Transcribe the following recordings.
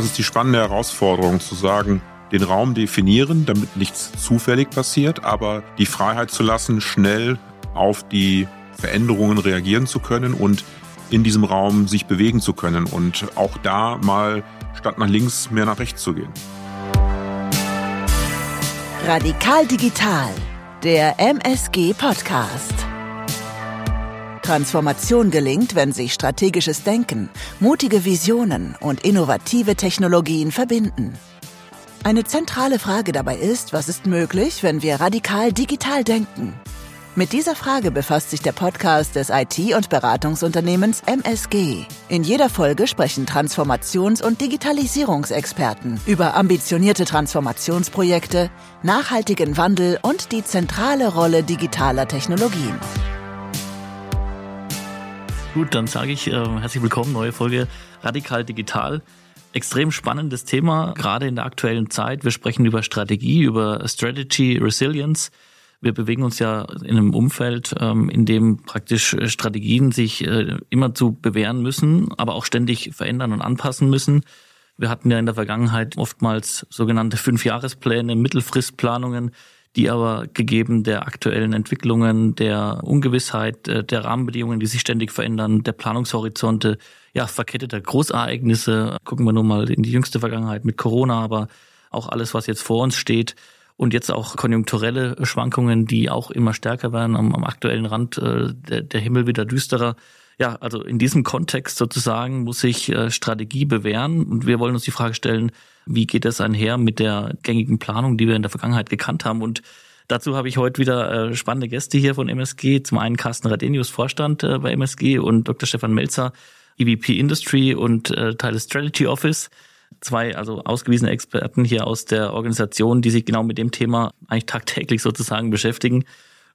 das ist die spannende Herausforderung zu sagen, den Raum definieren, damit nichts zufällig passiert, aber die Freiheit zu lassen, schnell auf die Veränderungen reagieren zu können und in diesem Raum sich bewegen zu können und auch da mal statt nach links mehr nach rechts zu gehen. Radikal Digital, der MSG Podcast. Transformation gelingt, wenn sich strategisches Denken, mutige Visionen und innovative Technologien verbinden. Eine zentrale Frage dabei ist, was ist möglich, wenn wir radikal digital denken? Mit dieser Frage befasst sich der Podcast des IT- und Beratungsunternehmens MSG. In jeder Folge sprechen Transformations- und Digitalisierungsexperten über ambitionierte Transformationsprojekte, nachhaltigen Wandel und die zentrale Rolle digitaler Technologien. Gut, dann sage ich äh, herzlich willkommen, neue Folge Radikal Digital. Extrem spannendes Thema, gerade in der aktuellen Zeit. Wir sprechen über Strategie, über Strategy Resilience. Wir bewegen uns ja in einem Umfeld, ähm, in dem praktisch Strategien sich äh, immer zu bewähren müssen, aber auch ständig verändern und anpassen müssen. Wir hatten ja in der Vergangenheit oftmals sogenannte Fünfjahrespläne, Mittelfristplanungen, die aber gegeben der aktuellen Entwicklungen, der Ungewissheit, äh, der Rahmenbedingungen, die sich ständig verändern, der Planungshorizonte, ja, verketteter Großereignisse, gucken wir nur mal in die jüngste Vergangenheit mit Corona, aber auch alles, was jetzt vor uns steht, und jetzt auch konjunkturelle Schwankungen, die auch immer stärker werden, am, am aktuellen Rand äh, der, der Himmel wieder düsterer. Ja, also in diesem Kontext sozusagen muss sich äh, Strategie bewähren. Und wir wollen uns die Frage stellen, wie geht es einher mit der gängigen Planung, die wir in der Vergangenheit gekannt haben und Dazu habe ich heute wieder äh, spannende Gäste hier von MSG. Zum einen Carsten Radenius, Vorstand äh, bei MSG und Dr. Stefan Melzer, EVP Industry und äh, Teil des Strategy Office. Zwei also ausgewiesene Experten hier aus der Organisation, die sich genau mit dem Thema eigentlich tagtäglich sozusagen beschäftigen.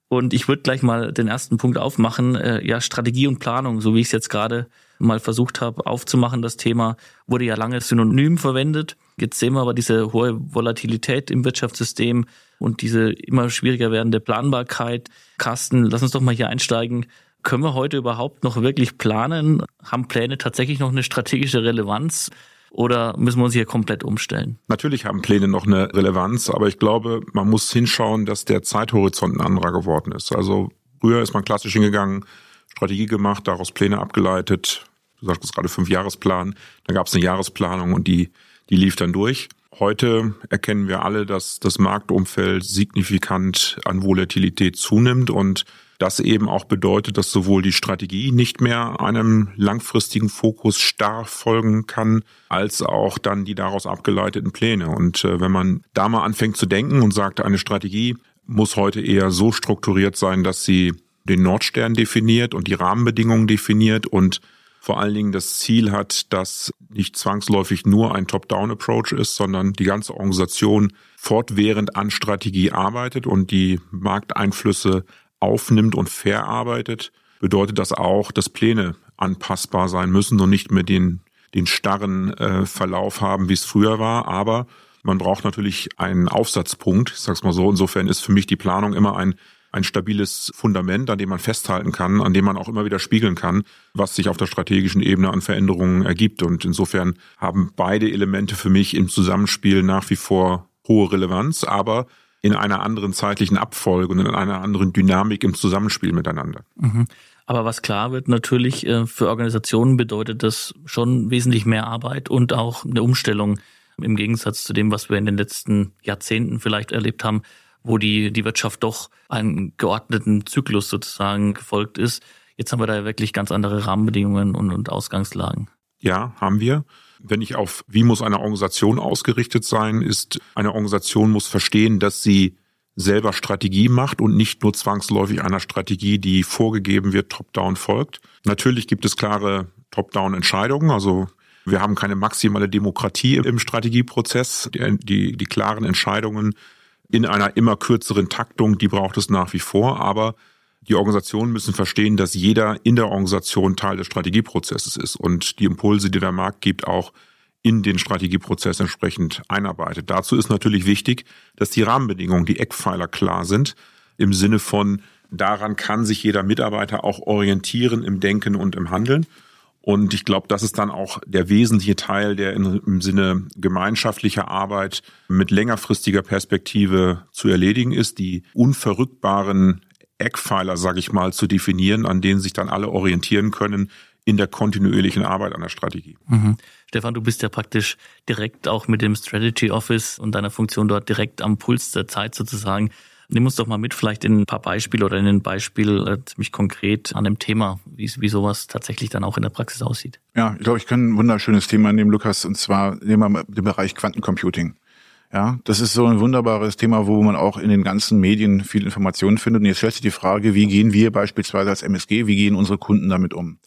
Und ich würde gleich mal den ersten Punkt aufmachen. Ja, Strategie und Planung, so wie ich es jetzt gerade mal versucht habe aufzumachen, das Thema wurde ja lange synonym verwendet. Jetzt sehen wir aber diese hohe Volatilität im Wirtschaftssystem und diese immer schwieriger werdende Planbarkeit. Carsten, lass uns doch mal hier einsteigen. Können wir heute überhaupt noch wirklich planen? Haben Pläne tatsächlich noch eine strategische Relevanz? Oder müssen wir uns hier komplett umstellen? Natürlich haben Pläne noch eine Relevanz, aber ich glaube, man muss hinschauen, dass der Zeithorizont ein anderer geworden ist. Also früher ist man klassisch hingegangen, Strategie gemacht, daraus Pläne abgeleitet. Du sagst gerade Fünfjahresplan. Dann gab es eine Jahresplanung und die, die lief dann durch. Heute erkennen wir alle, dass das Marktumfeld signifikant an Volatilität zunimmt und das eben auch bedeutet, dass sowohl die Strategie nicht mehr einem langfristigen Fokus starr folgen kann, als auch dann die daraus abgeleiteten Pläne. Und äh, wenn man da mal anfängt zu denken und sagt, eine Strategie muss heute eher so strukturiert sein, dass sie den Nordstern definiert und die Rahmenbedingungen definiert und vor allen Dingen das Ziel hat, dass nicht zwangsläufig nur ein Top-Down-Approach ist, sondern die ganze Organisation fortwährend an Strategie arbeitet und die Markteinflüsse aufnimmt und verarbeitet, bedeutet das auch, dass Pläne anpassbar sein müssen und nicht mehr den, den starren äh, Verlauf haben, wie es früher war. Aber man braucht natürlich einen Aufsatzpunkt, ich sag's mal so. Insofern ist für mich die Planung immer ein ein stabiles Fundament, an dem man festhalten kann, an dem man auch immer wieder spiegeln kann, was sich auf der strategischen Ebene an Veränderungen ergibt. Und insofern haben beide Elemente für mich im Zusammenspiel nach wie vor hohe Relevanz, aber in einer anderen zeitlichen Abfolge und in einer anderen Dynamik im Zusammenspiel miteinander. Mhm. Aber was klar wird, natürlich äh, für Organisationen bedeutet das schon wesentlich mehr Arbeit und auch eine Umstellung im Gegensatz zu dem, was wir in den letzten Jahrzehnten vielleicht erlebt haben, wo die, die Wirtschaft doch einen geordneten Zyklus sozusagen gefolgt ist. Jetzt haben wir da wirklich ganz andere Rahmenbedingungen und, und Ausgangslagen. Ja, haben wir. Wenn ich auf, wie muss eine Organisation ausgerichtet sein, ist, eine Organisation muss verstehen, dass sie selber Strategie macht und nicht nur zwangsläufig einer Strategie, die vorgegeben wird, top-down folgt. Natürlich gibt es klare top-down-Entscheidungen, also wir haben keine maximale Demokratie im Strategieprozess. Die, die, die klaren Entscheidungen in einer immer kürzeren Taktung, die braucht es nach wie vor, aber die Organisationen müssen verstehen, dass jeder in der Organisation Teil des Strategieprozesses ist und die Impulse, die der Markt gibt, auch in den Strategieprozess entsprechend einarbeitet. Dazu ist natürlich wichtig, dass die Rahmenbedingungen, die Eckpfeiler klar sind, im Sinne von daran kann sich jeder Mitarbeiter auch orientieren im Denken und im Handeln. Und ich glaube, das ist dann auch der wesentliche Teil, der im Sinne gemeinschaftlicher Arbeit mit längerfristiger Perspektive zu erledigen ist, die unverrückbaren Eckpfeiler, sage ich mal, zu definieren, an denen sich dann alle orientieren können in der kontinuierlichen Arbeit an der Strategie. Mhm. Stefan, du bist ja praktisch direkt auch mit dem Strategy Office und deiner Funktion dort direkt am Puls der Zeit sozusagen. Nimm uns doch mal mit, vielleicht in ein paar Beispiele oder in ein Beispiel äh, ziemlich konkret an dem Thema, wie, wie sowas tatsächlich dann auch in der Praxis aussieht. Ja, ich glaube, ich kann ein wunderschönes Thema nehmen, Lukas, und zwar nehmen wir den Bereich Quantencomputing. Ja, das ist so ein wunderbares Thema, wo man auch in den ganzen Medien viel Informationen findet. Und jetzt stellt sich die Frage, wie gehen wir beispielsweise als MSG, wie gehen unsere Kunden damit um?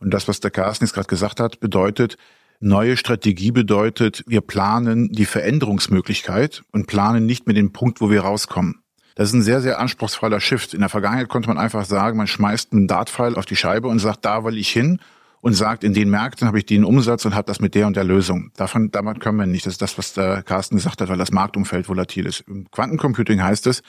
Und das, was der Carsten jetzt gerade gesagt hat, bedeutet, neue Strategie bedeutet, wir planen die Veränderungsmöglichkeit und planen nicht mit dem Punkt, wo wir rauskommen. Das ist ein sehr, sehr anspruchsvoller Shift. In der Vergangenheit konnte man einfach sagen, man schmeißt einen Dart-File auf die Scheibe und sagt, da will ich hin und sagt, in den Märkten habe ich den Umsatz und habe das mit der und der Lösung. Davon, damit können wir nicht. Das ist das, was der Carsten gesagt hat, weil das Marktumfeld volatil ist. Im Quantencomputing heißt es,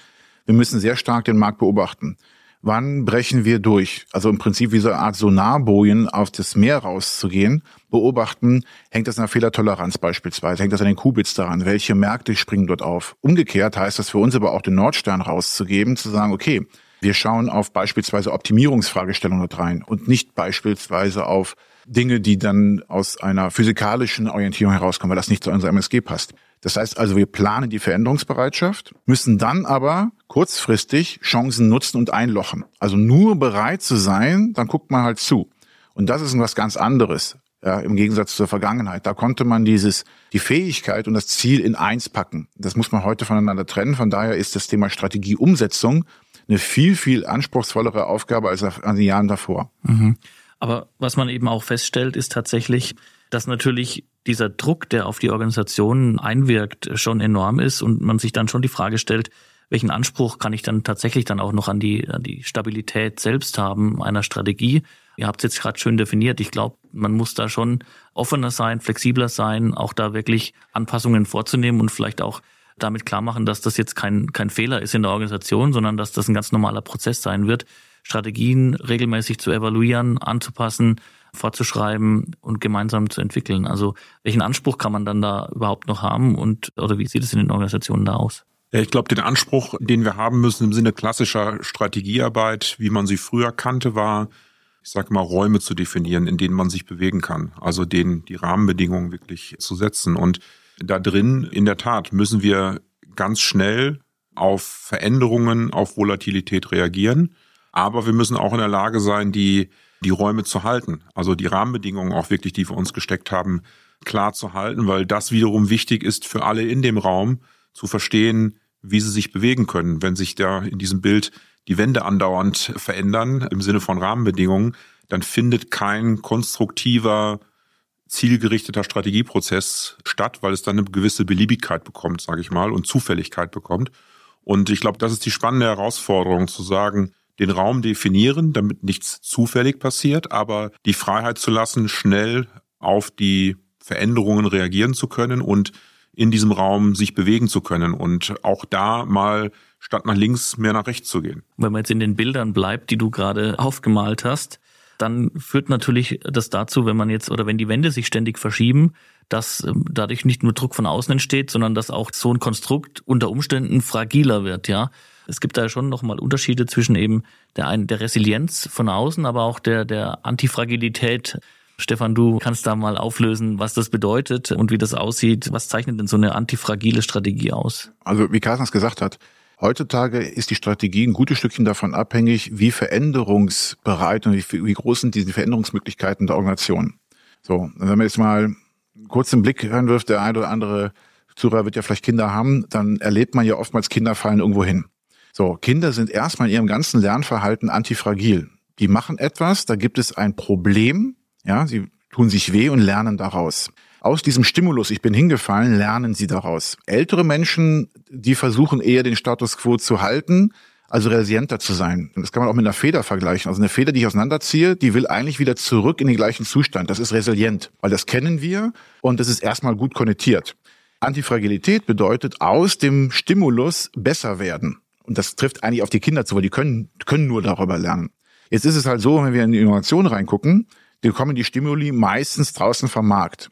wir müssen sehr stark den Markt beobachten wann brechen wir durch? Also im Prinzip wie so eine Art Sonarbojen auf das Meer rauszugehen, beobachten, hängt das an der Fehlertoleranz beispielsweise, hängt das an den Qubits daran, welche Märkte springen dort auf. Umgekehrt heißt das für uns aber auch den Nordstern rauszugeben, zu sagen, okay, wir schauen auf beispielsweise Optimierungsfragestellungen dort rein und nicht beispielsweise auf Dinge, die dann aus einer physikalischen Orientierung herauskommen, weil das nicht zu unserer MSG passt. Das heißt also, wir planen die Veränderungsbereitschaft, müssen dann aber kurzfristig Chancen nutzen und einlochen. Also nur bereit zu sein, dann guckt man halt zu. Und das ist was ganz anderes. Ja, im Gegensatz zur Vergangenheit. Da konnte man dieses, die Fähigkeit und das Ziel in eins packen. Das muss man heute voneinander trennen. Von daher ist das Thema Strategieumsetzung eine viel, viel anspruchsvollere Aufgabe als an den Jahren davor. Mhm. Aber was man eben auch feststellt, ist tatsächlich, dass natürlich dieser Druck, der auf die Organisationen einwirkt, schon enorm ist und man sich dann schon die Frage stellt, welchen Anspruch kann ich dann tatsächlich dann auch noch an die, an die Stabilität selbst haben einer Strategie? Ihr habt es jetzt gerade schön definiert. Ich glaube, man muss da schon offener sein, flexibler sein, auch da wirklich Anpassungen vorzunehmen und vielleicht auch damit klar machen, dass das jetzt kein, kein Fehler ist in der Organisation, sondern dass das ein ganz normaler Prozess sein wird, Strategien regelmäßig zu evaluieren, anzupassen, fortzuschreiben und gemeinsam zu entwickeln. Also welchen Anspruch kann man dann da überhaupt noch haben und oder wie sieht es in den Organisationen da aus? Ich glaube, den Anspruch, den wir haben müssen im Sinne klassischer Strategiearbeit, wie man sie früher kannte, war, ich sage mal, Räume zu definieren, in denen man sich bewegen kann. Also denen die Rahmenbedingungen wirklich zu setzen. Und da drin, in der Tat, müssen wir ganz schnell auf Veränderungen, auf Volatilität reagieren. Aber wir müssen auch in der Lage sein, die die Räume zu halten. Also die Rahmenbedingungen auch wirklich, die wir uns gesteckt haben, klar zu halten, weil das wiederum wichtig ist für alle in dem Raum zu verstehen, wie sie sich bewegen können. Wenn sich da in diesem Bild die Wände andauernd verändern im Sinne von Rahmenbedingungen, dann findet kein konstruktiver, zielgerichteter Strategieprozess statt, weil es dann eine gewisse Beliebigkeit bekommt, sage ich mal, und Zufälligkeit bekommt. Und ich glaube, das ist die spannende Herausforderung zu sagen, den Raum definieren, damit nichts zufällig passiert, aber die Freiheit zu lassen, schnell auf die Veränderungen reagieren zu können und in diesem Raum sich bewegen zu können und auch da mal statt nach links mehr nach rechts zu gehen. Wenn man jetzt in den Bildern bleibt, die du gerade aufgemalt hast, dann führt natürlich das dazu, wenn man jetzt oder wenn die Wände sich ständig verschieben, dass ähm, dadurch nicht nur Druck von außen entsteht, sondern dass auch so ein Konstrukt unter Umständen fragiler wird, ja. Es gibt da schon nochmal Unterschiede zwischen eben der einen, der Resilienz von außen, aber auch der, der Antifragilität. Stefan, du kannst da mal auflösen, was das bedeutet und wie das aussieht. Was zeichnet denn so eine antifragile Strategie aus? Also, wie Carsten es gesagt hat, Heutzutage ist die Strategie ein gutes Stückchen davon abhängig, wie veränderungsbereit und wie, wie groß sind diese Veränderungsmöglichkeiten der Organisation. So, wenn man jetzt mal kurz den Blick reinwirft, der eine oder andere Zuhörer wird ja vielleicht Kinder haben, dann erlebt man ja oftmals Kinder fallen irgendwo hin. So, Kinder sind erstmal in ihrem ganzen Lernverhalten antifragil. Die machen etwas, da gibt es ein Problem, ja, sie tun sich weh und lernen daraus. Aus diesem Stimulus, ich bin hingefallen, lernen sie daraus. Ältere Menschen, die versuchen eher den Status quo zu halten, also resilienter zu sein. Das kann man auch mit einer Feder vergleichen. Also eine Feder, die ich auseinanderziehe, die will eigentlich wieder zurück in den gleichen Zustand. Das ist resilient, weil das kennen wir und das ist erstmal gut konnektiert. Antifragilität bedeutet aus dem Stimulus besser werden. Und das trifft eigentlich auf die Kinder zu, weil die können, können nur darüber lernen. Jetzt ist es halt so, wenn wir in die Innovation reingucken, die kommen die Stimuli meistens draußen vom Markt.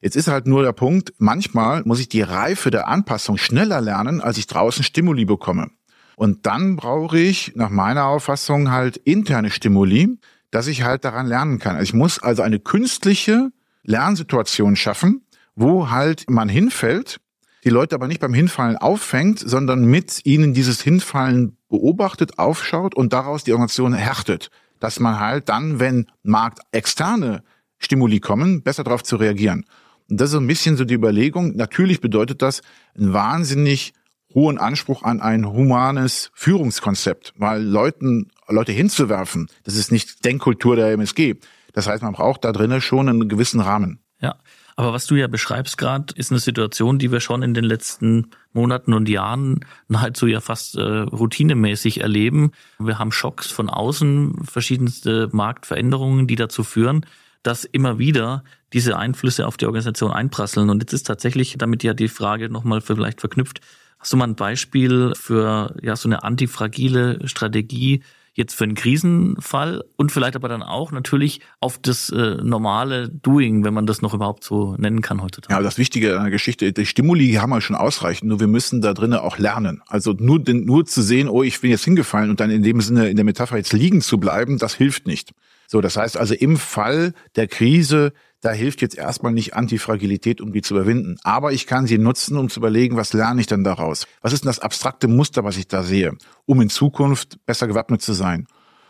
Jetzt ist halt nur der Punkt, manchmal muss ich die Reife der Anpassung schneller lernen, als ich draußen Stimuli bekomme. Und dann brauche ich nach meiner Auffassung halt interne Stimuli, dass ich halt daran lernen kann. Also ich muss also eine künstliche Lernsituation schaffen, wo halt man hinfällt, die Leute aber nicht beim Hinfallen auffängt, sondern mit ihnen dieses Hinfallen beobachtet, aufschaut und daraus die Organisation härtet. Dass man halt dann, wenn marktexterne Stimuli kommen, besser darauf zu reagieren. Und das ist ein bisschen so die Überlegung. Natürlich bedeutet das einen wahnsinnig hohen Anspruch an ein humanes Führungskonzept, weil Leuten, Leute hinzuwerfen, das ist nicht Denkkultur der MSG. Das heißt, man braucht da drinnen schon einen gewissen Rahmen. Ja, aber was du ja beschreibst gerade, ist eine Situation, die wir schon in den letzten Monaten und Jahren nahezu ja fast äh, routinemäßig erleben. Wir haben Schocks von außen, verschiedenste Marktveränderungen, die dazu führen, dass immer wieder diese Einflüsse auf die Organisation einprasseln. Und jetzt ist tatsächlich damit ja die Frage nochmal vielleicht verknüpft. Hast du mal ein Beispiel für ja so eine antifragile Strategie jetzt für einen Krisenfall und vielleicht aber dann auch natürlich auf das äh, normale Doing, wenn man das noch überhaupt so nennen kann heutzutage. Ja, das Wichtige an der Geschichte, die Stimuli haben wir schon ausreichend, nur wir müssen da drinnen auch lernen. Also nur, nur zu sehen, oh, ich bin jetzt hingefallen und dann in dem Sinne in der Metapher jetzt liegen zu bleiben, das hilft nicht. So, das heißt also im Fall der Krise, da hilft jetzt erstmal nicht Antifragilität, um die zu überwinden. Aber ich kann sie nutzen, um zu überlegen, was lerne ich denn daraus? Was ist denn das abstrakte Muster, was ich da sehe, um in Zukunft besser gewappnet zu sein?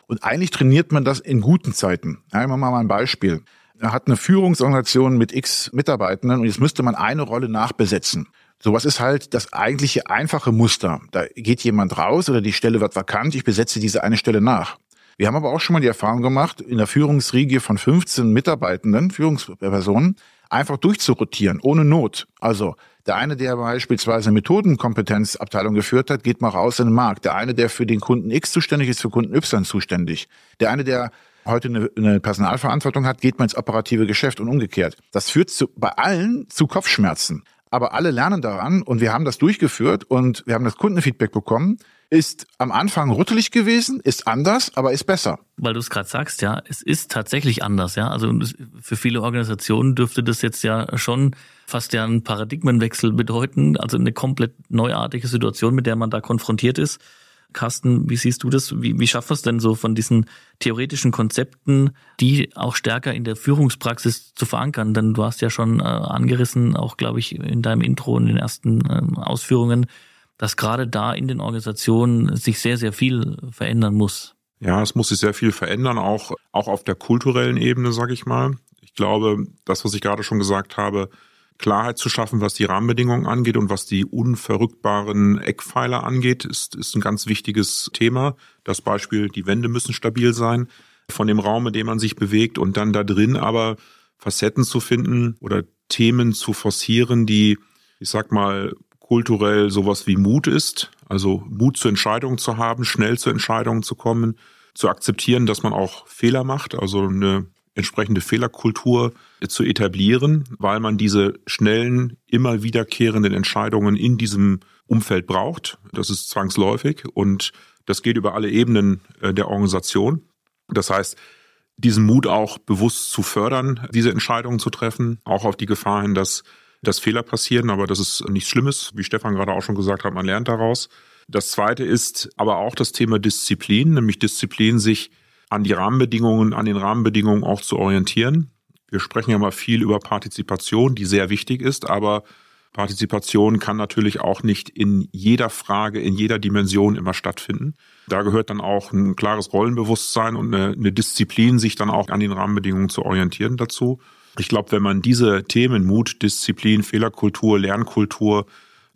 Und eigentlich trainiert man das in guten Zeiten. Ja, mal ein Beispiel. Er hat eine Führungsorganisation mit x Mitarbeitenden und jetzt müsste man eine Rolle nachbesetzen. Sowas ist halt das eigentliche einfache Muster. Da geht jemand raus oder die Stelle wird vakant, ich besetze diese eine Stelle nach. Wir haben aber auch schon mal die Erfahrung gemacht, in der Führungsriege von 15 Mitarbeitenden, Führungspersonen, einfach durchzurotieren, ohne Not. Also der eine, der beispielsweise Methodenkompetenzabteilung geführt hat, geht mal raus in den Markt. Der eine, der für den Kunden X zuständig ist, für Kunden Y zuständig. Der eine, der heute eine, eine Personalverantwortung hat, geht mal ins operative Geschäft und umgekehrt. Das führt zu, bei allen zu Kopfschmerzen. Aber alle lernen daran und wir haben das durchgeführt und wir haben das Kundenfeedback bekommen ist am Anfang rüttelig gewesen, ist anders, aber ist besser. Weil du es gerade sagst, ja, es ist tatsächlich anders, ja. Also für viele Organisationen dürfte das jetzt ja schon fast ja einen Paradigmenwechsel bedeuten, also eine komplett neuartige Situation, mit der man da konfrontiert ist. Carsten, wie siehst du das? Wie, wie schafft es denn so von diesen theoretischen Konzepten, die auch stärker in der Führungspraxis zu verankern? Denn du hast ja schon äh, angerissen, auch glaube ich in deinem Intro in den ersten äh, Ausführungen, dass gerade da in den Organisationen sich sehr, sehr viel verändern muss. Ja, es muss sich sehr viel verändern, auch, auch auf der kulturellen Ebene, sage ich mal. Ich glaube, das, was ich gerade schon gesagt habe, Klarheit zu schaffen, was die Rahmenbedingungen angeht und was die unverrückbaren Eckpfeiler angeht, ist, ist ein ganz wichtiges Thema. Das Beispiel, die Wände müssen stabil sein von dem Raum, in dem man sich bewegt und dann da drin aber Facetten zu finden oder Themen zu forcieren, die, ich sag mal, kulturell sowas wie Mut ist, also Mut zur Entscheidung zu haben, schnell zu Entscheidungen zu kommen, zu akzeptieren, dass man auch Fehler macht, also eine entsprechende Fehlerkultur zu etablieren, weil man diese schnellen, immer wiederkehrenden Entscheidungen in diesem Umfeld braucht. Das ist zwangsläufig und das geht über alle Ebenen äh, der Organisation. Das heißt, diesen Mut auch bewusst zu fördern, diese Entscheidungen zu treffen, auch auf die Gefahr hin, dass dass Fehler passieren, aber das ist nichts Schlimmes. Wie Stefan gerade auch schon gesagt hat, man lernt daraus. Das zweite ist aber auch das Thema Disziplin, nämlich Disziplin, sich an die Rahmenbedingungen, an den Rahmenbedingungen auch zu orientieren. Wir sprechen ja mal viel über Partizipation, die sehr wichtig ist, aber Partizipation kann natürlich auch nicht in jeder Frage, in jeder Dimension immer stattfinden. Da gehört dann auch ein klares Rollenbewusstsein und eine, eine Disziplin, sich dann auch an den Rahmenbedingungen zu orientieren dazu. Ich glaube, wenn man diese Themen Mut, Disziplin, Fehlerkultur, Lernkultur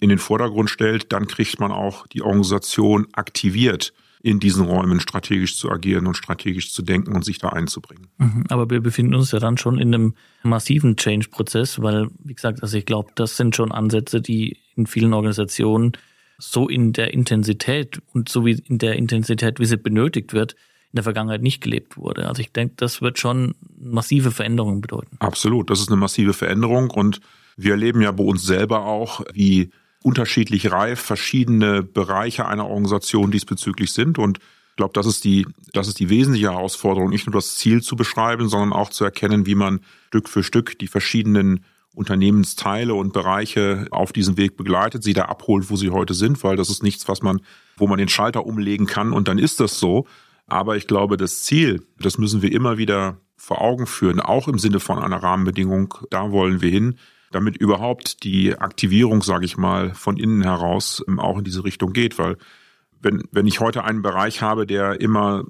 in den Vordergrund stellt, dann kriegt man auch die Organisation aktiviert, in diesen Räumen strategisch zu agieren und strategisch zu denken und sich da einzubringen. Mhm, aber wir befinden uns ja dann schon in einem massiven Change-Prozess, weil, wie gesagt, also ich glaube, das sind schon Ansätze, die in vielen Organisationen so in der Intensität und so wie in der Intensität, wie sie benötigt wird, in der Vergangenheit nicht gelebt wurde. Also ich denke, das wird schon massive Veränderungen bedeuten. Absolut, das ist eine massive Veränderung und wir erleben ja bei uns selber auch, wie unterschiedlich reif verschiedene Bereiche einer Organisation diesbezüglich sind und Ich glaube, das ist die, das ist die wesentliche Herausforderung, nicht nur das Ziel zu beschreiben, sondern auch zu erkennen, wie man Stück für Stück die verschiedenen Unternehmensteile und Bereiche auf diesem Weg begleitet, sie da abholt, wo sie heute sind, weil das ist nichts, was man, wo man den Schalter umlegen kann und dann ist das so. Aber ich glaube, das Ziel, das müssen wir immer wieder vor Augen führen, auch im Sinne von einer Rahmenbedingung, da wollen wir hin, damit überhaupt die Aktivierung, sage ich mal, von innen heraus auch in diese Richtung geht, weil wenn, wenn ich heute einen Bereich habe, der immer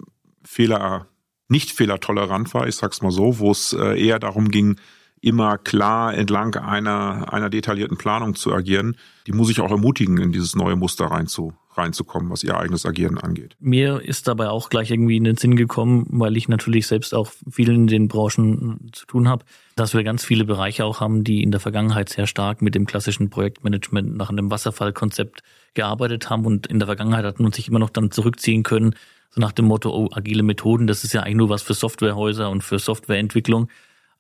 Fehler, nicht fehlertolerant war, ich sag's mal so, wo es äh, eher darum ging, immer klar entlang einer, einer detaillierten Planung zu agieren, die muss ich auch ermutigen, in dieses neue Muster reinzu, reinzukommen, was ihr eigenes Agieren angeht. Mir ist dabei auch gleich irgendwie in den Sinn gekommen, weil ich natürlich selbst auch viel in den Branchen zu tun habe, dass wir ganz viele Bereiche auch haben, die in der Vergangenheit sehr stark mit dem klassischen Projektmanagement nach einem Wasserfallkonzept gearbeitet haben und in der Vergangenheit hat man sich immer noch dann zurückziehen können, so nach dem Motto, oh, agile Methoden, das ist ja eigentlich nur was für Softwarehäuser und für Softwareentwicklung.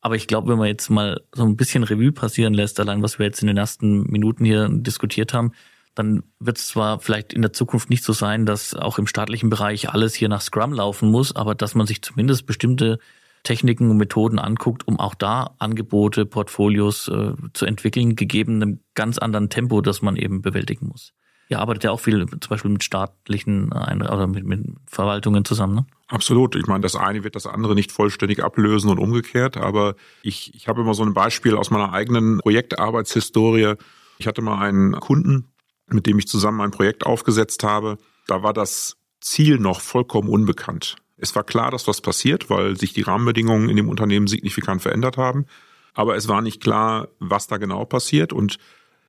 Aber ich glaube, wenn man jetzt mal so ein bisschen Revue passieren lässt, allein was wir jetzt in den ersten Minuten hier diskutiert haben, dann wird es zwar vielleicht in der Zukunft nicht so sein, dass auch im staatlichen Bereich alles hier nach Scrum laufen muss, aber dass man sich zumindest bestimmte Techniken und Methoden anguckt, um auch da Angebote, Portfolios äh, zu entwickeln, gegeben einem ganz anderen Tempo, das man eben bewältigen muss. Ihr arbeitet ja auch viel zum Beispiel mit staatlichen oder mit, mit Verwaltungen zusammen, ne? Absolut. Ich meine, das eine wird das andere nicht vollständig ablösen und umgekehrt, aber ich, ich habe immer so ein Beispiel aus meiner eigenen Projektarbeitshistorie. Ich hatte mal einen Kunden, mit dem ich zusammen ein Projekt aufgesetzt habe. Da war das Ziel noch vollkommen unbekannt. Es war klar, dass was passiert, weil sich die Rahmenbedingungen in dem Unternehmen signifikant verändert haben. Aber es war nicht klar, was da genau passiert. Und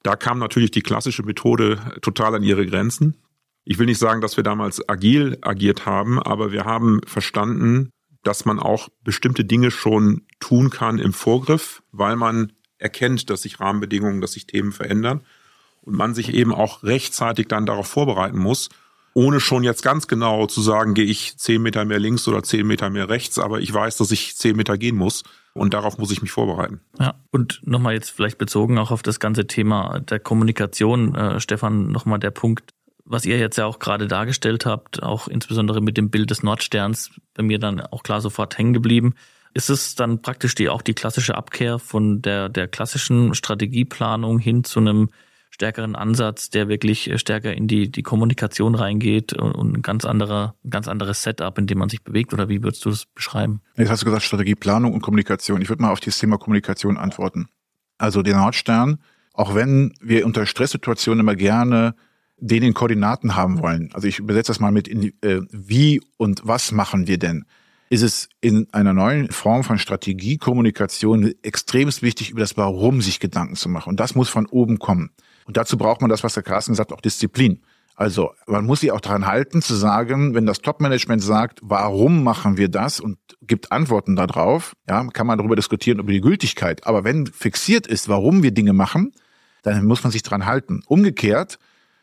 da kam natürlich die klassische Methode total an ihre Grenzen. Ich will nicht sagen, dass wir damals agil agiert haben, aber wir haben verstanden, dass man auch bestimmte Dinge schon tun kann im Vorgriff, weil man erkennt, dass sich Rahmenbedingungen, dass sich Themen verändern und man sich eben auch rechtzeitig dann darauf vorbereiten muss, ohne schon jetzt ganz genau zu sagen, gehe ich zehn Meter mehr links oder zehn Meter mehr rechts, aber ich weiß, dass ich zehn Meter gehen muss. Und darauf muss ich mich vorbereiten. Ja, und nochmal jetzt vielleicht bezogen auch auf das ganze Thema der Kommunikation, äh, Stefan, nochmal der Punkt, was ihr jetzt ja auch gerade dargestellt habt, auch insbesondere mit dem Bild des Nordsterns, bei mir dann auch klar sofort hängen geblieben. Ist es dann praktisch die, auch die klassische Abkehr von der, der klassischen Strategieplanung hin zu einem stärkeren Ansatz, der wirklich äh, stärker in die, die Kommunikation reingeht und ein ganz anderer, ein ganz anderes Setup, in dem man sich bewegt? Oder wie würdest du das beschreiben? Jetzt hast du gesagt Strategieplanung und Kommunikation. Ich würde mal auf dieses Thema Kommunikation antworten. Also der Nordstern, auch wenn wir unter Stresssituationen immer gerne den in Koordinaten haben wollen. Also ich übersetze das mal mit in, äh, wie und was machen wir denn? Ist es in einer neuen Form von Strategiekommunikation extremst wichtig, über das Warum sich Gedanken zu machen. Und das muss von oben kommen. Und dazu braucht man das, was der Carsten sagt, auch Disziplin. Also man muss sich auch daran halten zu sagen, wenn das Top-Management sagt, warum machen wir das und gibt Antworten darauf, ja, kann man darüber diskutieren über die Gültigkeit. Aber wenn fixiert ist, warum wir Dinge machen, dann muss man sich daran halten. Umgekehrt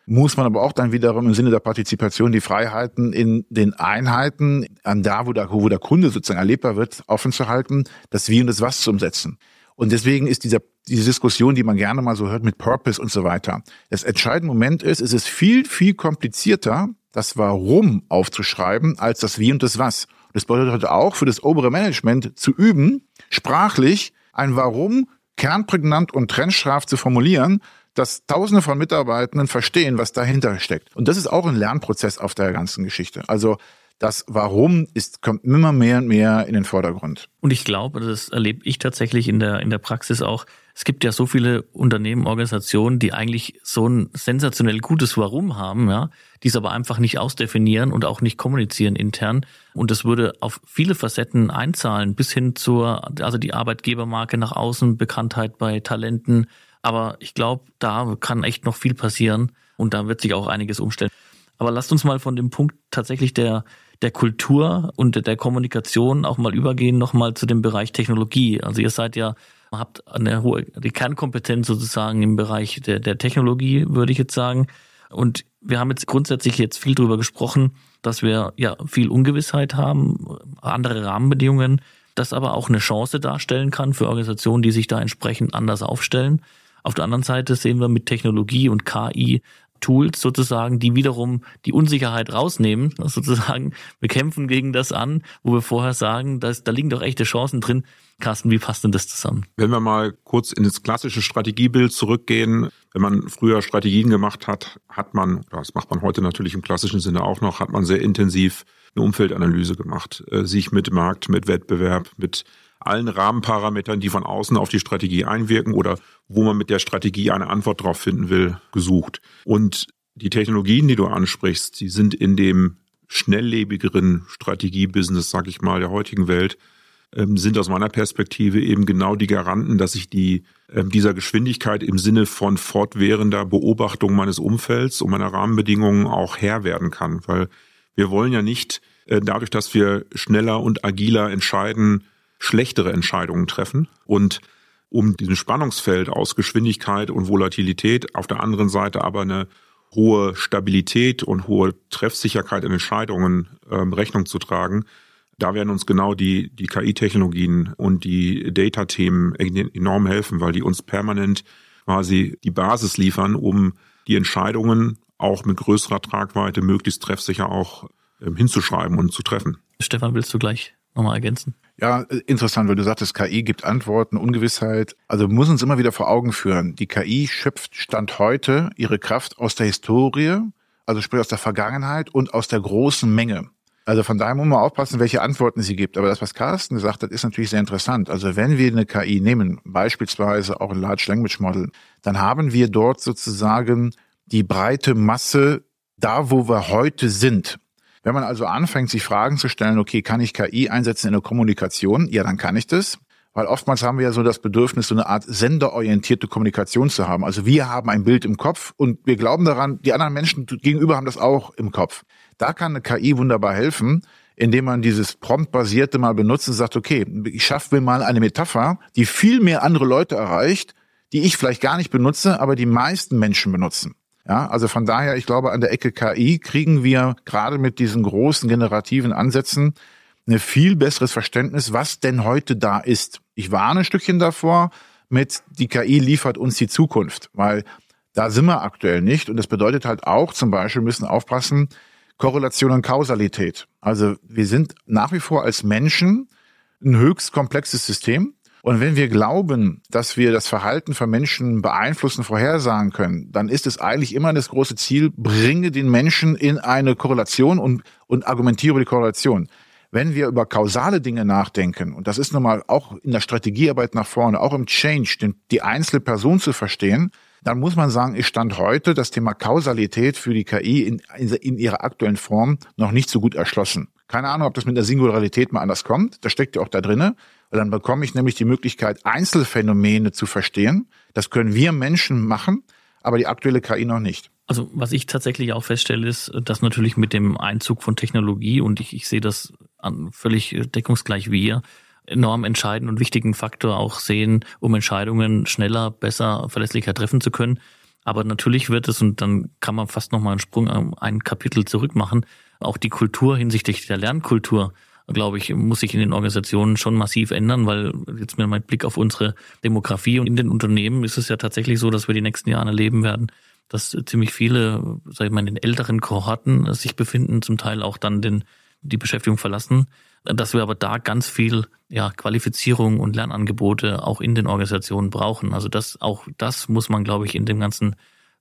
muss man aber auch dann wiederum im Sinne der Partizipation die Freiheiten in den Einheiten, an da, wo der, wo der Kunde sozusagen erlebbar wird, offen zu halten, das Wie und das Was zu umsetzen. Und deswegen ist dieser, diese Diskussion, die man gerne mal so hört mit Purpose und so weiter. Das entscheidende Moment ist, es ist viel, viel komplizierter, das Warum aufzuschreiben, als das Wie und das Was. Das bedeutet auch für das obere Management zu üben, sprachlich ein Warum kernprägnant und trennscharf zu formulieren, dass Tausende von Mitarbeitenden verstehen, was dahinter steckt. Und das ist auch ein Lernprozess auf der ganzen Geschichte. Also das Warum ist, kommt immer mehr und mehr in den Vordergrund. Und ich glaube, das erlebe ich tatsächlich in der, in der Praxis auch. Es gibt ja so viele Unternehmen, Organisationen, die eigentlich so ein sensationell gutes Warum haben, ja, die es aber einfach nicht ausdefinieren und auch nicht kommunizieren intern. Und das würde auf viele Facetten einzahlen, bis hin zur, also die Arbeitgebermarke nach außen, Bekanntheit bei Talenten. Aber ich glaube, da kann echt noch viel passieren und da wird sich auch einiges umstellen. Aber lasst uns mal von dem Punkt tatsächlich der, der Kultur und der Kommunikation auch mal übergehen, nochmal zu dem Bereich Technologie. Also ihr seid ja, habt eine hohe, die Kernkompetenz sozusagen im Bereich der, der Technologie, würde ich jetzt sagen. Und wir haben jetzt grundsätzlich jetzt viel darüber gesprochen, dass wir ja viel Ungewissheit haben, andere Rahmenbedingungen, das aber auch eine Chance darstellen kann für Organisationen, die sich da entsprechend anders aufstellen. Auf der anderen Seite sehen wir mit Technologie und KI Tools sozusagen, die wiederum die Unsicherheit rausnehmen, sozusagen. Wir kämpfen gegen das an, wo wir vorher sagen, dass, da liegen doch echte Chancen drin. Carsten, wie passt denn das zusammen? Wenn wir mal kurz in das klassische Strategiebild zurückgehen, wenn man früher Strategien gemacht hat, hat man, das macht man heute natürlich im klassischen Sinne auch noch, hat man sehr intensiv eine Umfeldanalyse gemacht, äh, sich mit Markt, mit Wettbewerb, mit allen Rahmenparametern, die von außen auf die Strategie einwirken oder wo man mit der Strategie eine Antwort drauf finden will, gesucht. Und die Technologien, die du ansprichst, die sind in dem schnelllebigeren Strategiebusiness, sag ich mal, der heutigen Welt, ähm, sind aus meiner Perspektive eben genau die Garanten, dass ich die, ähm, dieser Geschwindigkeit im Sinne von fortwährender Beobachtung meines Umfelds und meiner Rahmenbedingungen auch Herr werden kann. Weil wir wollen ja nicht äh, dadurch, dass wir schneller und agiler entscheiden, schlechtere Entscheidungen treffen und um diesem Spannungsfeld aus Geschwindigkeit und Volatilität auf der anderen Seite aber eine hohe Stabilität und hohe Treffsicherheit in Entscheidungen ähm, Rechnung zu tragen, da werden uns genau die, die KI-Technologien und die Data-Themen enorm helfen, weil die uns permanent quasi die Basis liefern, um die Entscheidungen auch mit größerer Tragweite möglichst treffsicher auch ähm, hinzuschreiben und zu treffen. Stefan, willst du gleich nochmal ergänzen? Ja, interessant, weil du sagtest, KI gibt Antworten, Ungewissheit. Also muss uns immer wieder vor Augen führen. Die KI schöpft Stand heute ihre Kraft aus der Historie, also sprich aus der Vergangenheit und aus der großen Menge. Also von daher muss man aufpassen, welche Antworten sie gibt. Aber das, was Carsten gesagt hat, ist natürlich sehr interessant. Also wenn wir eine KI nehmen, beispielsweise auch ein Large Language Model, dann haben wir dort sozusagen die breite Masse da, wo wir heute sind. Wenn man also anfängt, sich Fragen zu stellen, okay, kann ich KI einsetzen in der Kommunikation? Ja, dann kann ich das. Weil oftmals haben wir ja so das Bedürfnis, so eine Art senderorientierte Kommunikation zu haben. Also wir haben ein Bild im Kopf und wir glauben daran, die anderen Menschen gegenüber haben das auch im Kopf. Da kann eine KI wunderbar helfen, indem man dieses Prompt-basierte mal benutzt und sagt, okay, ich schaffe mir mal eine Metapher, die viel mehr andere Leute erreicht, die ich vielleicht gar nicht benutze, aber die meisten Menschen benutzen. Ja, also von daher, ich glaube, an der Ecke KI kriegen wir gerade mit diesen großen generativen Ansätzen ein viel besseres Verständnis, was denn heute da ist. Ich warne ein Stückchen davor mit, die KI liefert uns die Zukunft, weil da sind wir aktuell nicht. Und das bedeutet halt auch, zum Beispiel müssen aufpassen, Korrelation und Kausalität. Also wir sind nach wie vor als Menschen ein höchst komplexes System. Und wenn wir glauben, dass wir das Verhalten von Menschen beeinflussen, vorhersagen können, dann ist es eigentlich immer das große Ziel, bringe den Menschen in eine Korrelation und, und argumentiere über die Korrelation. Wenn wir über kausale Dinge nachdenken, und das ist nun mal auch in der Strategiearbeit nach vorne, auch im Change, den, die einzelne Person zu verstehen, dann muss man sagen, ist Stand heute das Thema Kausalität für die KI in, in, in ihrer aktuellen Form noch nicht so gut erschlossen. Keine Ahnung, ob das mit der Singularität mal anders kommt. Das steckt ja auch da drinne. Weil dann bekomme ich nämlich die Möglichkeit, Einzelfänomene zu verstehen. Das können wir Menschen machen, aber die aktuelle KI noch nicht. Also was ich tatsächlich auch feststelle, ist, dass natürlich mit dem Einzug von Technologie und ich, ich sehe das völlig deckungsgleich wie ihr, enorm entscheidenden und wichtigen Faktor auch sehen, um Entscheidungen schneller, besser, verlässlicher treffen zu können. Aber natürlich wird es, und dann kann man fast nochmal einen Sprung ein Kapitel zurück machen, auch die Kultur hinsichtlich der Lernkultur glaube ich, muss sich in den Organisationen schon massiv ändern, weil jetzt mit meinem Blick auf unsere Demografie und in den Unternehmen ist es ja tatsächlich so, dass wir die nächsten Jahre erleben werden, dass ziemlich viele, sag ich mal, in den älteren Kohorten sich befinden, zum Teil auch dann den, die Beschäftigung verlassen, dass wir aber da ganz viel ja, Qualifizierung und Lernangebote auch in den Organisationen brauchen. Also das, auch das muss man, glaube ich, in dem ganzen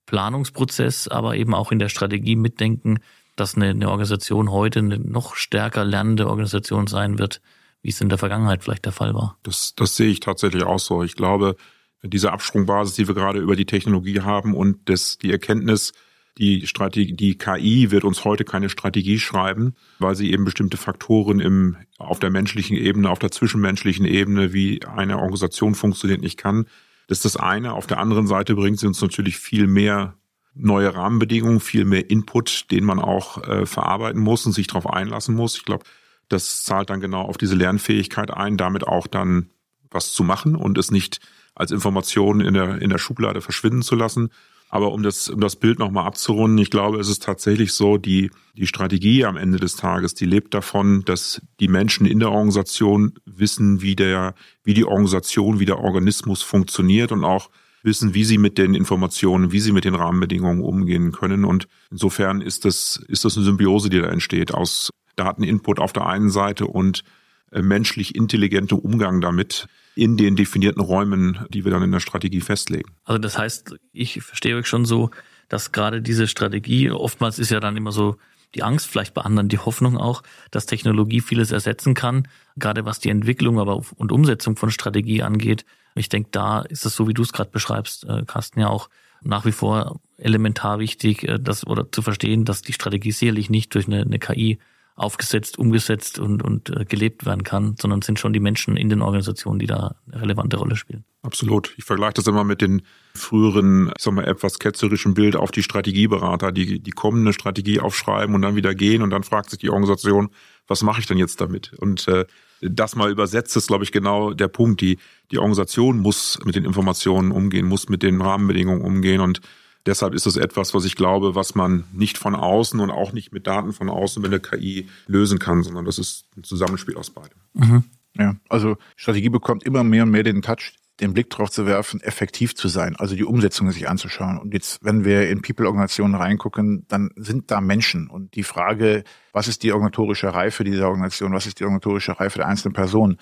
Planungsprozess, aber eben auch in der Strategie mitdenken, dass eine, eine Organisation heute eine noch stärker lernende Organisation sein wird, wie es in der Vergangenheit vielleicht der Fall war. Das, das sehe ich tatsächlich auch so. Ich glaube, diese Absprungbasis, die wir gerade über die Technologie haben und das, die Erkenntnis, die Strategie, die KI wird uns heute keine Strategie schreiben, weil sie eben bestimmte Faktoren im, auf der menschlichen Ebene, auf der zwischenmenschlichen Ebene, wie eine Organisation funktioniert, nicht kann. Das ist das eine. Auf der anderen Seite bringt sie uns natürlich viel mehr neue Rahmenbedingungen, viel mehr Input, den man auch äh, verarbeiten muss und sich darauf einlassen muss. Ich glaube, das zahlt dann genau auf diese Lernfähigkeit ein, damit auch dann was zu machen und es nicht als Information in der, in der Schublade verschwinden zu lassen. Aber um das, um das Bild nochmal abzurunden, ich glaube, es ist tatsächlich so, die, die Strategie am Ende des Tages, die lebt davon, dass die Menschen in der Organisation wissen, wie der, wie die Organisation, wie der Organismus funktioniert und auch wissen, wie sie mit den Informationen, wie sie mit den Rahmenbedingungen umgehen können. Und insofern ist das, ist das eine Symbiose, die da entsteht aus Dateninput auf der einen Seite und äh, menschlich intelligentem Umgang damit in den definierten Räumen, die wir dann in der Strategie festlegen. Also das heißt, ich verstehe euch schon so, dass gerade diese Strategie, oftmals ist ja dann immer so die Angst, vielleicht bei anderen die Hoffnung auch, dass Technologie vieles ersetzen kann, gerade was die Entwicklung aber und Umsetzung von Strategie angeht. Ich denke, da ist es so, wie du es gerade beschreibst, äh, Carsten, ja auch nach wie vor elementar wichtig, äh, das oder zu verstehen, dass die Strategie sicherlich nicht durch eine, eine KI aufgesetzt, umgesetzt und, und äh, gelebt werden kann, sondern sind schon die Menschen in den Organisationen, die da eine relevante Rolle spielen. Absolut. Ich vergleiche das immer mit den früheren, ich sag mal, etwas ketzerischen Bild auf die Strategieberater, die, die kommen eine Strategie aufschreiben und dann wieder gehen und dann fragt sich die Organisation, was mache ich denn jetzt damit? Und äh, das mal übersetzt ist, glaube ich, genau der Punkt. Die, die Organisation muss mit den Informationen umgehen, muss mit den Rahmenbedingungen umgehen und Deshalb ist es etwas, was ich glaube, was man nicht von außen und auch nicht mit Daten von außen mit der KI lösen kann, sondern das ist ein Zusammenspiel aus beidem. Mhm. Ja, also Strategie bekommt immer mehr und mehr den Touch, den Blick drauf zu werfen, effektiv zu sein, also die Umsetzung sich anzuschauen. Und jetzt, wenn wir in People-Organisationen reingucken, dann sind da Menschen. Und die Frage, was ist die organisatorische Reife dieser Organisation, was ist die organisatorische Reife der einzelnen Person?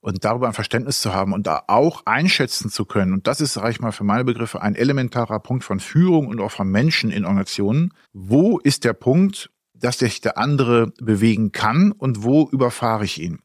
und darüber ein Verständnis zu haben und da auch einschätzen zu können. Und das ist, sage ich mal, für meine Begriffe ein elementarer Punkt von Führung und auch von Menschen in Organisationen. Wo ist der Punkt, dass sich der andere bewegen kann und wo überfahre ich ihn?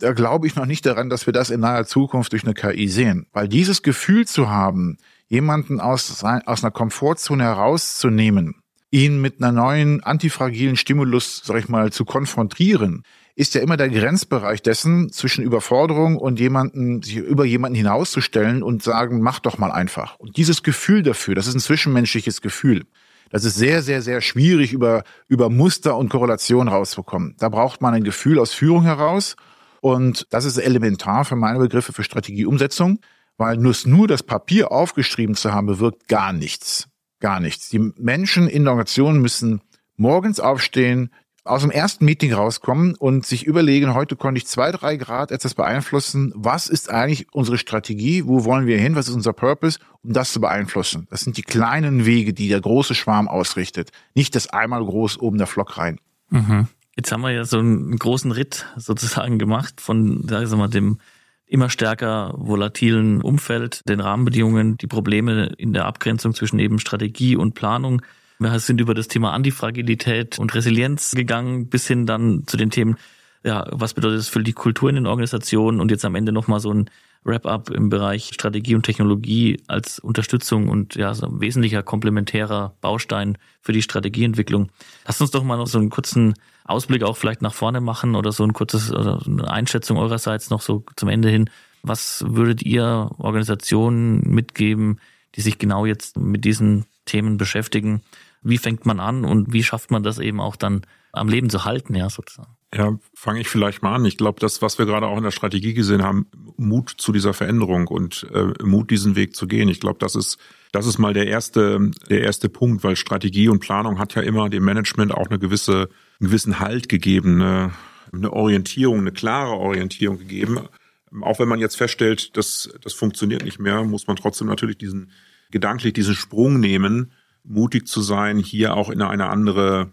Da glaube ich noch nicht daran, dass wir das in naher Zukunft durch eine KI sehen. Weil dieses Gefühl zu haben, jemanden aus, aus einer Komfortzone herauszunehmen, ihn mit einer neuen antifragilen Stimulus, sag ich mal, zu konfrontieren, ist ja immer der Grenzbereich dessen zwischen Überforderung und jemanden, sich über jemanden hinauszustellen und sagen, mach doch mal einfach. Und dieses Gefühl dafür, das ist ein zwischenmenschliches Gefühl. Das ist sehr, sehr, sehr schwierig über, über Muster und Korrelation rauszukommen. Da braucht man ein Gefühl aus Führung heraus. Und das ist elementar für meine Begriffe für Strategieumsetzung, weil nur, nur das Papier aufgeschrieben zu haben, bewirkt gar nichts. Gar nichts. Die Menschen in der Organisation müssen morgens aufstehen, aus dem ersten Meeting rauskommen und sich überlegen, heute konnte ich zwei, drei Grad etwas beeinflussen. Was ist eigentlich unsere Strategie? Wo wollen wir hin? Was ist unser Purpose? Um das zu beeinflussen. Das sind die kleinen Wege, die der große Schwarm ausrichtet. Nicht das einmal groß oben der Flock rein. Mhm. Jetzt haben wir ja so einen großen Ritt sozusagen gemacht von, sagen wir mal, dem immer stärker volatilen Umfeld, den Rahmenbedingungen, die Probleme in der Abgrenzung zwischen eben Strategie und Planung wir sind über das Thema Antifragilität und Resilienz gegangen, bis hin dann zu den Themen, ja, was bedeutet das für die Kultur in den Organisationen und jetzt am Ende nochmal so ein Wrap-up im Bereich Strategie und Technologie als Unterstützung und ja, so ein wesentlicher komplementärer Baustein für die Strategieentwicklung. Lass uns doch mal noch so einen kurzen Ausblick auch vielleicht nach vorne machen oder so ein kurzes, oder eine Einschätzung eurerseits noch so zum Ende hin. Was würdet ihr Organisationen mitgeben, die sich genau jetzt mit diesen Themen beschäftigen? wie fängt man an und wie schafft man das eben auch dann am Leben zu halten, ja, sozusagen. Ja, fange ich vielleicht mal an. Ich glaube, das, was wir gerade auch in der Strategie gesehen haben, Mut zu dieser Veränderung und äh, Mut, diesen Weg zu gehen. Ich glaube, das ist, das ist mal der erste, der erste Punkt, weil Strategie und Planung hat ja immer dem Management auch eine gewisse, einen gewissen Halt gegeben, eine, eine Orientierung, eine klare Orientierung gegeben. Auch wenn man jetzt feststellt, dass das funktioniert nicht mehr, muss man trotzdem natürlich diesen gedanklich diesen Sprung nehmen mutig zu sein, hier auch in eine andere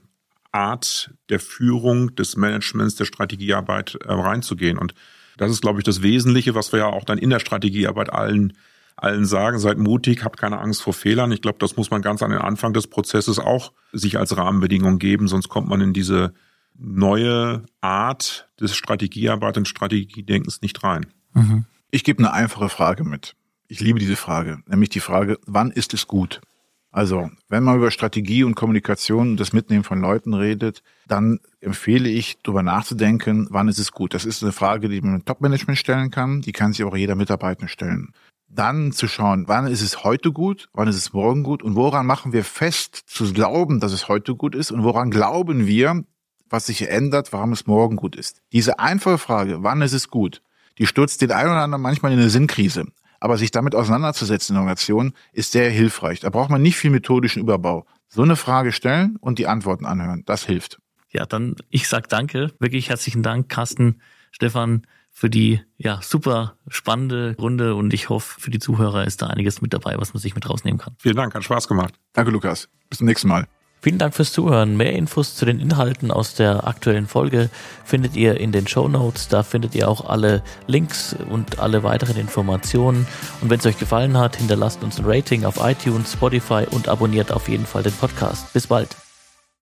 Art der Führung, des Managements, der Strategiearbeit äh, reinzugehen. Und das ist, glaube ich, das Wesentliche, was wir ja auch dann in der Strategiearbeit allen allen sagen, seid mutig, habt keine Angst vor Fehlern. Ich glaube, das muss man ganz an den Anfang des Prozesses auch sich als Rahmenbedingung geben, sonst kommt man in diese neue Art des Strategiearbeit und Strategiedenkens nicht rein. Mhm. Ich gebe eine einfache Frage mit. Ich liebe diese Frage, nämlich die Frage, wann ist es gut? Also, wenn man über Strategie und Kommunikation und das Mitnehmen von Leuten redet, dann empfehle ich, darüber nachzudenken, wann ist es gut. Das ist eine Frage, die man im Top-Management stellen kann, die kann sich auch jeder Mitarbeiter stellen. Dann zu schauen, wann ist es heute gut, wann ist es morgen gut und woran machen wir fest, zu glauben, dass es heute gut ist und woran glauben wir, was sich ändert, warum es morgen gut ist. Diese einfache Frage, wann ist es gut, die stürzt den einen oder anderen manchmal in eine Sinnkrise. Aber sich damit auseinanderzusetzen in Organisation ist sehr hilfreich. Da braucht man nicht viel methodischen Überbau. So eine Frage stellen und die Antworten anhören, das hilft. Ja, dann ich sag danke, wirklich herzlichen Dank, Carsten, Stefan, für die ja super spannende Runde und ich hoffe, für die Zuhörer ist da einiges mit dabei, was man sich mit rausnehmen kann. Vielen Dank, hat Spaß gemacht. Danke, Lukas. Bis zum nächsten Mal. Vielen Dank fürs Zuhören. Mehr Infos zu den Inhalten aus der aktuellen Folge findet ihr in den Show Notes. Da findet ihr auch alle Links und alle weiteren Informationen. Und wenn es euch gefallen hat, hinterlasst uns ein Rating auf iTunes, Spotify und abonniert auf jeden Fall den Podcast. Bis bald.